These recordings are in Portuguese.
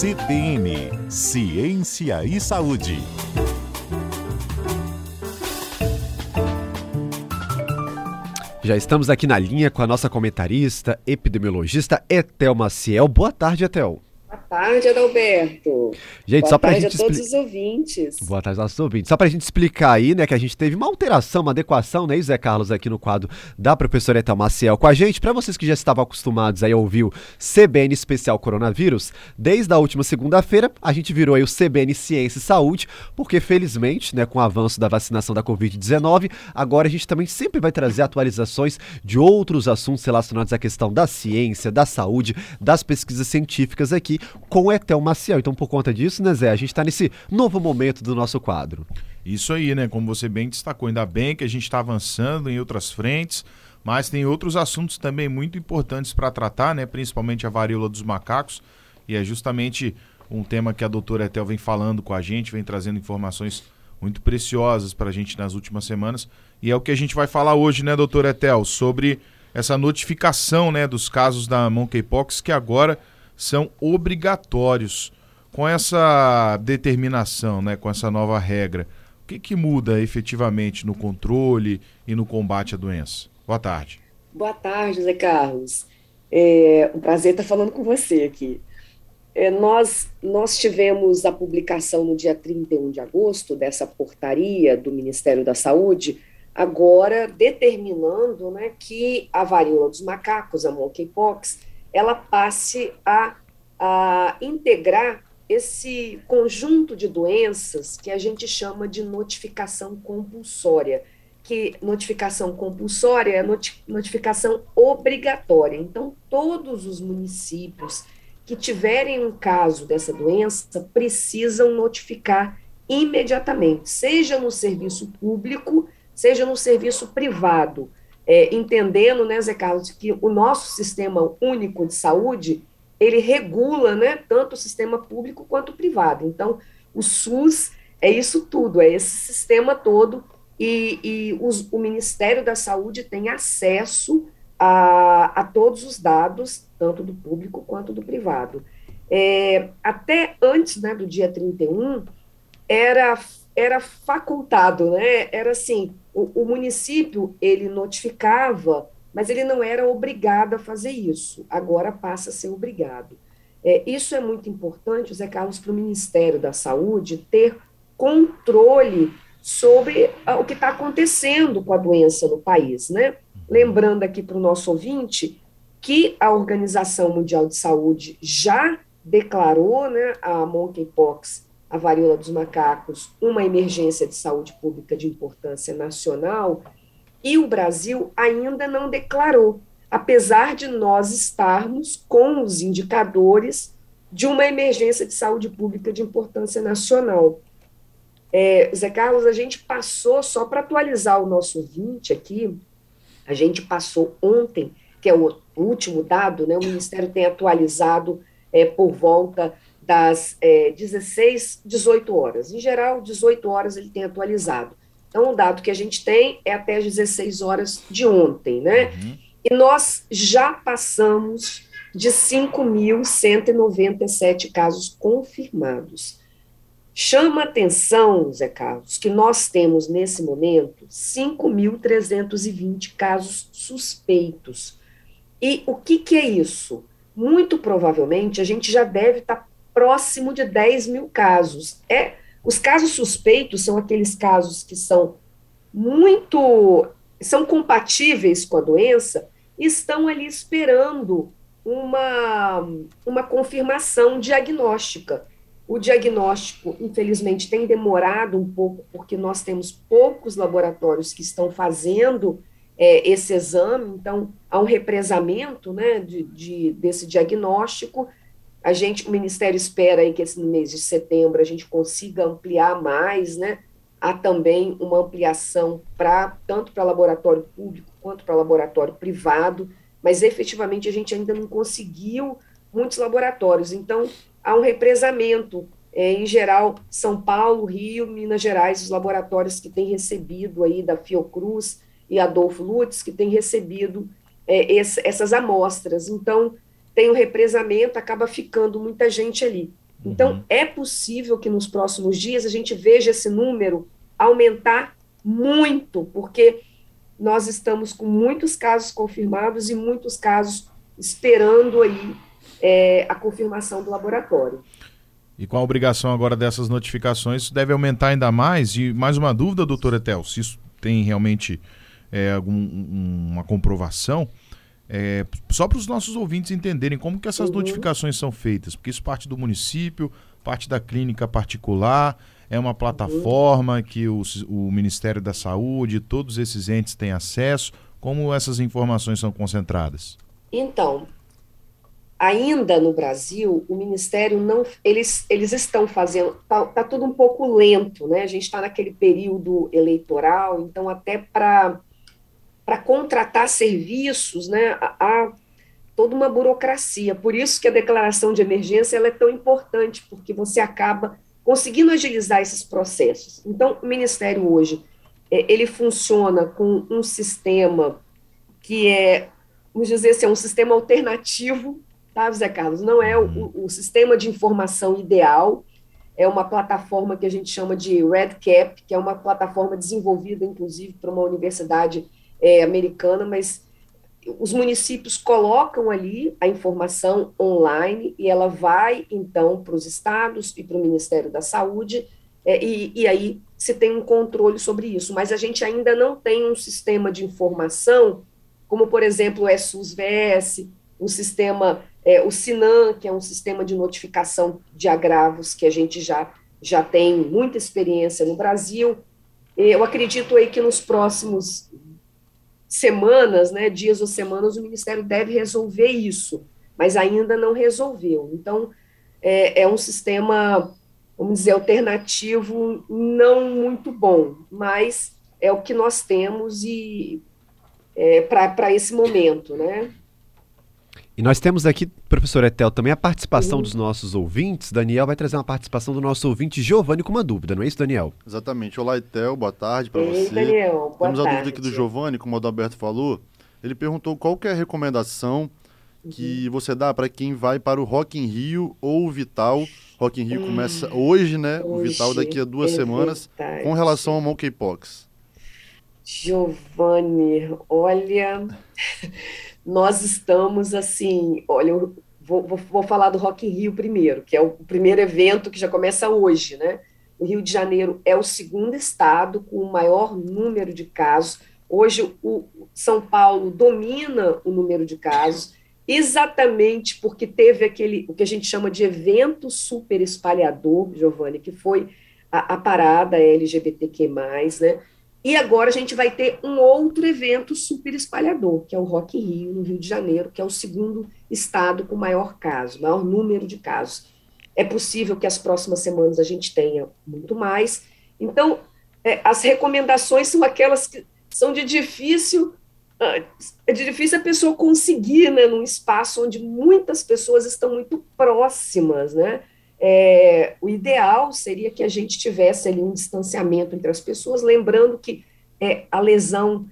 CBN Ciência e Saúde. Já estamos aqui na linha com a nossa comentarista, epidemiologista Etel Maciel. Boa tarde, Etel. Boa tarde, Adalberto. Gente, Boa só pra tarde gente a todos os ouvintes. Boa tarde, nossos ouvintes. Só pra gente explicar aí, né, que a gente teve uma alteração, uma adequação, né, Zé Carlos, aqui no quadro da professora Etel Maciel com a gente. Pra vocês que já estavam acostumados aí a ouvir o CBN Especial Coronavírus, desde a última segunda-feira, a gente virou aí o CBN Ciência e Saúde, porque felizmente, né, com o avanço da vacinação da Covid-19, agora a gente também sempre vai trazer atualizações de outros assuntos relacionados à questão da ciência, da saúde, das pesquisas científicas aqui com o Etel Maciel. Então, por conta disso, né, Zé, a gente tá nesse novo momento do nosso quadro. Isso aí, né? Como você bem destacou, ainda bem que a gente está avançando em outras frentes, mas tem outros assuntos também muito importantes para tratar, né? Principalmente a varíola dos macacos, e é justamente um tema que a doutora Etel vem falando com a gente, vem trazendo informações muito preciosas para a gente nas últimas semanas, e é o que a gente vai falar hoje, né, doutora Etel, sobre essa notificação, né, dos casos da monkeypox que agora são obrigatórios. Com essa determinação, né, com essa nova regra, o que, que muda efetivamente no controle e no combate à doença? Boa tarde. Boa tarde, Zé Carlos. É um prazer estar falando com você aqui. É, nós, nós tivemos a publicação no dia 31 de agosto dessa portaria do Ministério da Saúde, agora determinando né, que a varíola dos macacos, a monkeypox, ela passe a, a integrar esse conjunto de doenças que a gente chama de notificação compulsória, que notificação compulsória é noti- notificação obrigatória. Então, todos os municípios que tiverem um caso dessa doença precisam notificar imediatamente, seja no serviço público, seja no serviço privado, É, entendendo, né, Zé Carlos, que o nosso sistema único de saúde ele regula, né, tanto o sistema público quanto o privado. Então, o SUS é isso tudo, é esse sistema todo e, e os- o Ministério da Saúde tem acesso a, a todos os dados, tanto do público quanto do privado. É, até antes né, do dia 31, era, era facultado, né? Era assim, o, o município, ele notificava, mas ele não era obrigado a fazer isso. Agora passa a ser obrigado. É, isso é muito importante, Zé Carlos, para o Ministério da Saúde ter controle sobre ah, o que está acontecendo com a doença no país, né? Lembrando aqui para o nosso ouvinte que a Organização Mundial de Saúde já declarou, né, a monkeypox, a varíola dos macacos, uma emergência de saúde pública de importância nacional, e o Brasil ainda não declarou, apesar de nós estarmos com os indicadores de uma emergência de saúde pública de importância nacional. É, Zé Carlos, a gente passou, só para atualizar o nosso ouvinte aqui, a gente passou ontem, que é o último dado, né, o Ministério tem atualizado é, por volta das é, 16, 18 horas. Em geral, 18 horas ele tem atualizado. Então, o dado que a gente tem é até as 16 horas de ontem, né? E nós já passamos de 5.197 casos confirmados. Chama atenção, Zé Carlos, que nós temos nesse momento 5.320 casos suspeitos. E o que, que é isso? Muito provavelmente a gente já deve estar próximo de 10 mil casos. É, os casos suspeitos são aqueles casos que são muito são compatíveis com a doença e estão ali esperando uma, uma confirmação diagnóstica. O diagnóstico, infelizmente, tem demorado um pouco, porque nós temos poucos laboratórios que estão fazendo é, esse exame, então há um represamento né, de, de, desse diagnóstico. A gente, o Ministério espera aí que esse, mês de setembro a gente consiga ampliar mais, né? Há também uma ampliação para tanto para laboratório público quanto para laboratório privado, mas efetivamente a gente ainda não conseguiu muitos laboratórios. Então, há um represamento. É, em geral, São Paulo, Rio, Minas Gerais, os laboratórios que têm recebido aí da Fiocruz e Adolfo Lutz, que têm recebido é, esse, essas amostras. Então, tem o um represamento, acaba ficando muita gente ali. Então, uhum. é possível que nos próximos dias a gente veja esse número aumentar muito, porque nós estamos com muitos casos confirmados e muitos casos esperando aí é, a confirmação do laboratório. E com a obrigação agora dessas notificações, isso deve aumentar ainda mais. E mais uma dúvida, doutora Etel, se isso tem realmente é, algum, uma comprovação, é, só para os nossos ouvintes entenderem como que essas uhum. notificações são feitas, porque isso parte do município, parte da clínica particular, é uma plataforma uhum. que o, o Ministério da Saúde, todos esses entes têm acesso. Como essas informações são concentradas? Então, ainda no Brasil, o Ministério não, eles, eles estão fazendo, está tá tudo um pouco lento, né? A gente está naquele período eleitoral, então até para para contratar serviços, né, há toda uma burocracia. Por isso que a declaração de emergência ela é tão importante, porque você acaba conseguindo agilizar esses processos. Então, o Ministério hoje é, ele funciona com um sistema que é, vamos dizer assim, é um sistema alternativo tá, Zé Carlos? Não é o, o, sistema de informação ideal, é uma plataforma que a gente chama de RedCap, que é uma plataforma desenvolvida, inclusive, por uma universidade é, americana, mas os municípios colocam ali a informação online e ela vai, então, para os estados e para o Ministério da Saúde, é, e, e aí se tem um controle sobre isso. Mas a gente ainda não tem um sistema de informação, como, por exemplo, o SUS-VS, um sistema é, o SINAM, que é um sistema de notificação de agravos que a gente já, já tem muita experiência no Brasil. Eu acredito aí que nos próximos semanas, né, dias ou semanas, o Ministério deve resolver isso, mas ainda não resolveu. Então, é, é um sistema, vamos dizer, alternativo não muito bom, mas é o que nós temos e é, para esse momento, né? E nós temos aqui, professor Etel, também a participação uhum. dos nossos ouvintes. Daniel vai trazer uma participação do nosso ouvinte Giovanni com uma dúvida, não é isso, Daniel? Exatamente. Olá, Etel, boa tarde para você. Daniel, boa Temos tarde. a dúvida aqui do Giovanni, como o Adalberto falou. Ele perguntou qual é a recomendação que uhum. você dá para quem vai para o Rock in Rio ou o Vital. Rock in Rio hum, começa hoje, né? Hoje, o Vital daqui a duas é semanas, verdade. com relação ao monkeypox. Giovanni, olha nós estamos assim, olha, eu vou, vou, vou, falar do Rock in Rio primeiro, que é o primeiro evento que já começa hoje, né? O Rio de Janeiro é o segundo estado com o maior número de casos. Hoje o São Paulo domina o número de casos, exatamente porque teve aquele o que a gente chama de evento super espalhador, Giovanni, que foi a, a parada LGBTQ+, né? E agora a gente vai ter um outro evento super espalhador, que é o Rock Rio, no Rio de Janeiro, que é o segundo estado com maior caso, maior número de casos. É possível que as próximas semanas a gente tenha muito mais. Então, é, as recomendações são aquelas que são de difícil ah, é difícil a pessoa conseguir, né, num espaço onde muitas pessoas estão muito próximas, né? É, o ideal seria que a gente tivesse ali um distanciamento entre as pessoas, lembrando que é, a lesão,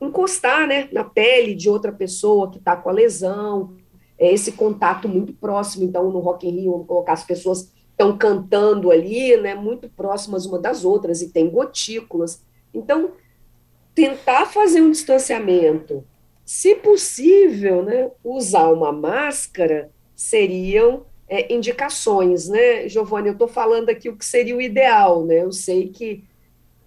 encostar né, na pele de outra pessoa que está com a lesão, é, esse contato muito próximo, então no Rock in Rio, colocar as pessoas estão cantando ali, né, muito próximas uma das outras, e tem gotículas, então tentar fazer um distanciamento, se possível, né, usar uma máscara seriam é, indicações, né, Giovanni? Eu estou falando aqui o que seria o ideal, né? Eu sei que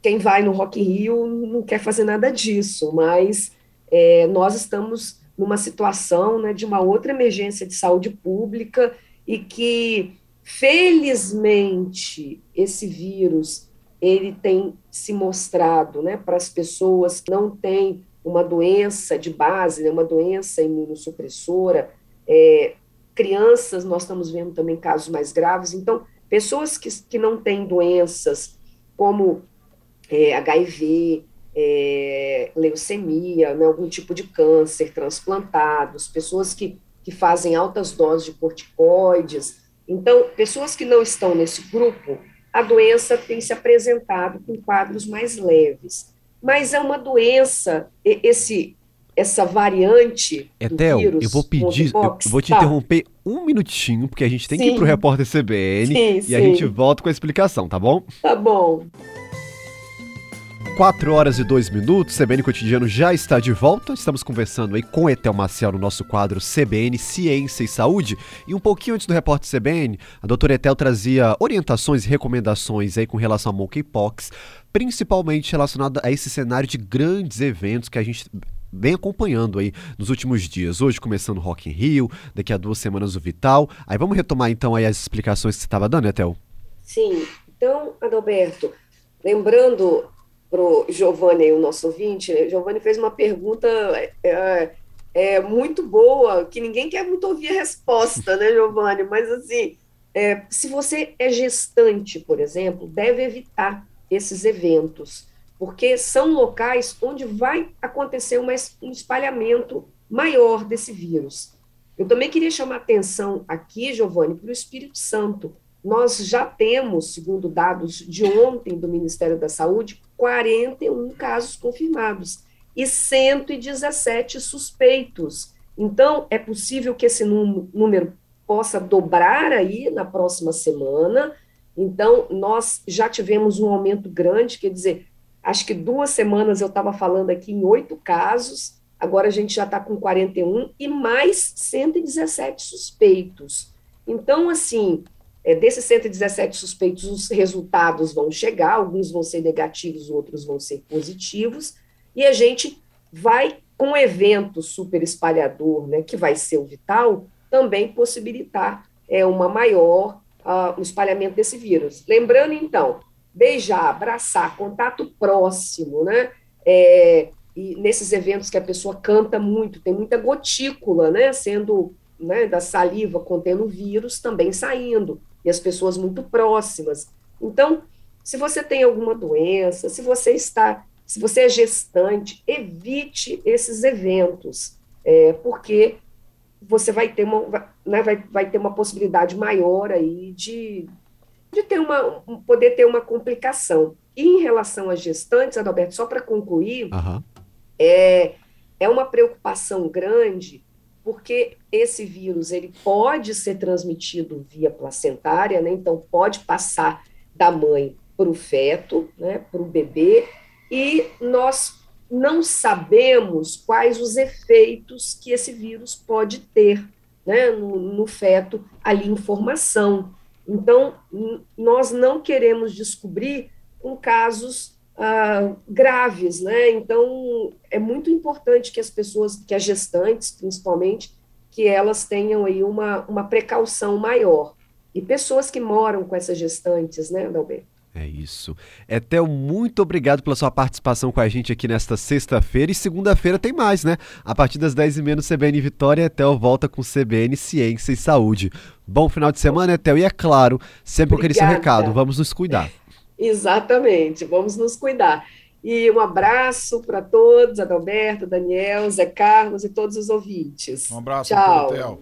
quem vai no Rock Rio não quer fazer nada disso, mas é, nós estamos numa situação né, de uma outra emergência de saúde pública e que, felizmente, esse vírus ele tem se mostrado né, para as pessoas que não têm uma doença de base, né, uma doença imunossupressora, é, crianças, nós estamos vendo também casos mais graves. Então, pessoas que, que não têm doenças como é, HIV, é, leucemia, né, algum tipo de câncer, transplantados, pessoas que, que fazem altas doses de corticoides. Então, pessoas que não estão nesse grupo, a doença tem se apresentado com quadros mais leves. Mas é uma doença, esse essa variante Etel, do vírus, eu vou pedir, eu, vou te tá. interromper um minutinho, porque a gente tem que ir Sim. pro repórter CBN Sim, e sim. a gente volta com a explicação, tá bom? Tá bom. 4 horas e 2 minutos, CBN Cotidiano já está de volta. Estamos conversando aí com Etel Maciel no nosso quadro CBN Ciência e Saúde. E um pouquinho antes do repórter CBN, a doutora Etel trazia orientações e recomendações aí com relação a monkeypox, principalmente relacionada a esse cenário de grandes eventos que a gente vem acompanhando aí nos últimos dias. Hoje começando o Rock in Rio, daqui a duas semanas o Vital. Aí vamos retomar então aí as explicações que você estava dando, Etel? Sim. Então, Adalberto, lembrando pro Giovanni, o nosso ouvinte, né? Giovanni fez uma pergunta é, é, muito boa, que ninguém quer muito ouvir a resposta, né, Giovanni? Mas assim, é, se você é gestante, por exemplo, deve evitar esses eventos, porque são locais onde vai acontecer uma, um espalhamento maior desse vírus. Eu também queria chamar atenção aqui, Giovanni, para o Espírito Santo. Nós já temos, segundo dados de ontem do Ministério da Saúde, 41 casos confirmados e 117 suspeitos. Então, é possível que esse nú- número possa dobrar aí na próxima semana. Então, nós já tivemos um aumento grande, quer dizer, acho que duas semanas eu estava falando aqui em oito casos, agora a gente já está com 41 e mais 117 suspeitos. Então, assim, é, desses 117 suspeitos, os resultados vão chegar, alguns vão ser negativos, outros vão ser positivos, e a gente vai, com o evento super espalhador, né, que vai ser o Vital, também possibilitar é, uma maior ah, o espalhamento desse vírus. Lembrando, então, beijar, abraçar, contato próximo, né? É, e nesses eventos que a pessoa canta muito, tem muita gotícula, né? Sendo né, da saliva contendo vírus também saindo, e as pessoas muito próximas. Então, se você tem alguma doença, se você está, se você é gestante, evite esses eventos, é, porque você vai ter uma, né, vai, vai ter uma possibilidade maior aí de, de ter uma, um- poder ter uma complicação. E em relação às gestantes, Adalberto, só para concluir, Aham. é, é uma preocupação grande, porque esse vírus ele pode ser transmitido via placentária, né? então pode passar da mãe para o feto, né? para o bebê, e nós não sabemos quais os efeitos que esse vírus pode ter né? no, no feto ali em formação. Então, nós não queremos descobrir com casos ah, graves, né? Então é muito importante que as pessoas, que as gestantes, principalmente, que elas tenham aí uma, uma precaução maior. E pessoas que moram com essas gestantes, né, Adalberto? É isso. Etel, muito obrigado pela sua participação com a gente aqui nesta sexta-feira. E segunda-feira tem mais, né? A partir das 10h30 no CBN Vitória, Etel volta com CBN Ciência e Saúde. Bom final de semana, Etel. E é claro, sempre com aquele seu recado, vamos nos cuidar. Exatamente, vamos nos cuidar. E um abraço para todos, Adalberto, Daniel, Zé Carlos e todos os ouvintes. Um abraço, Tchau. Theo.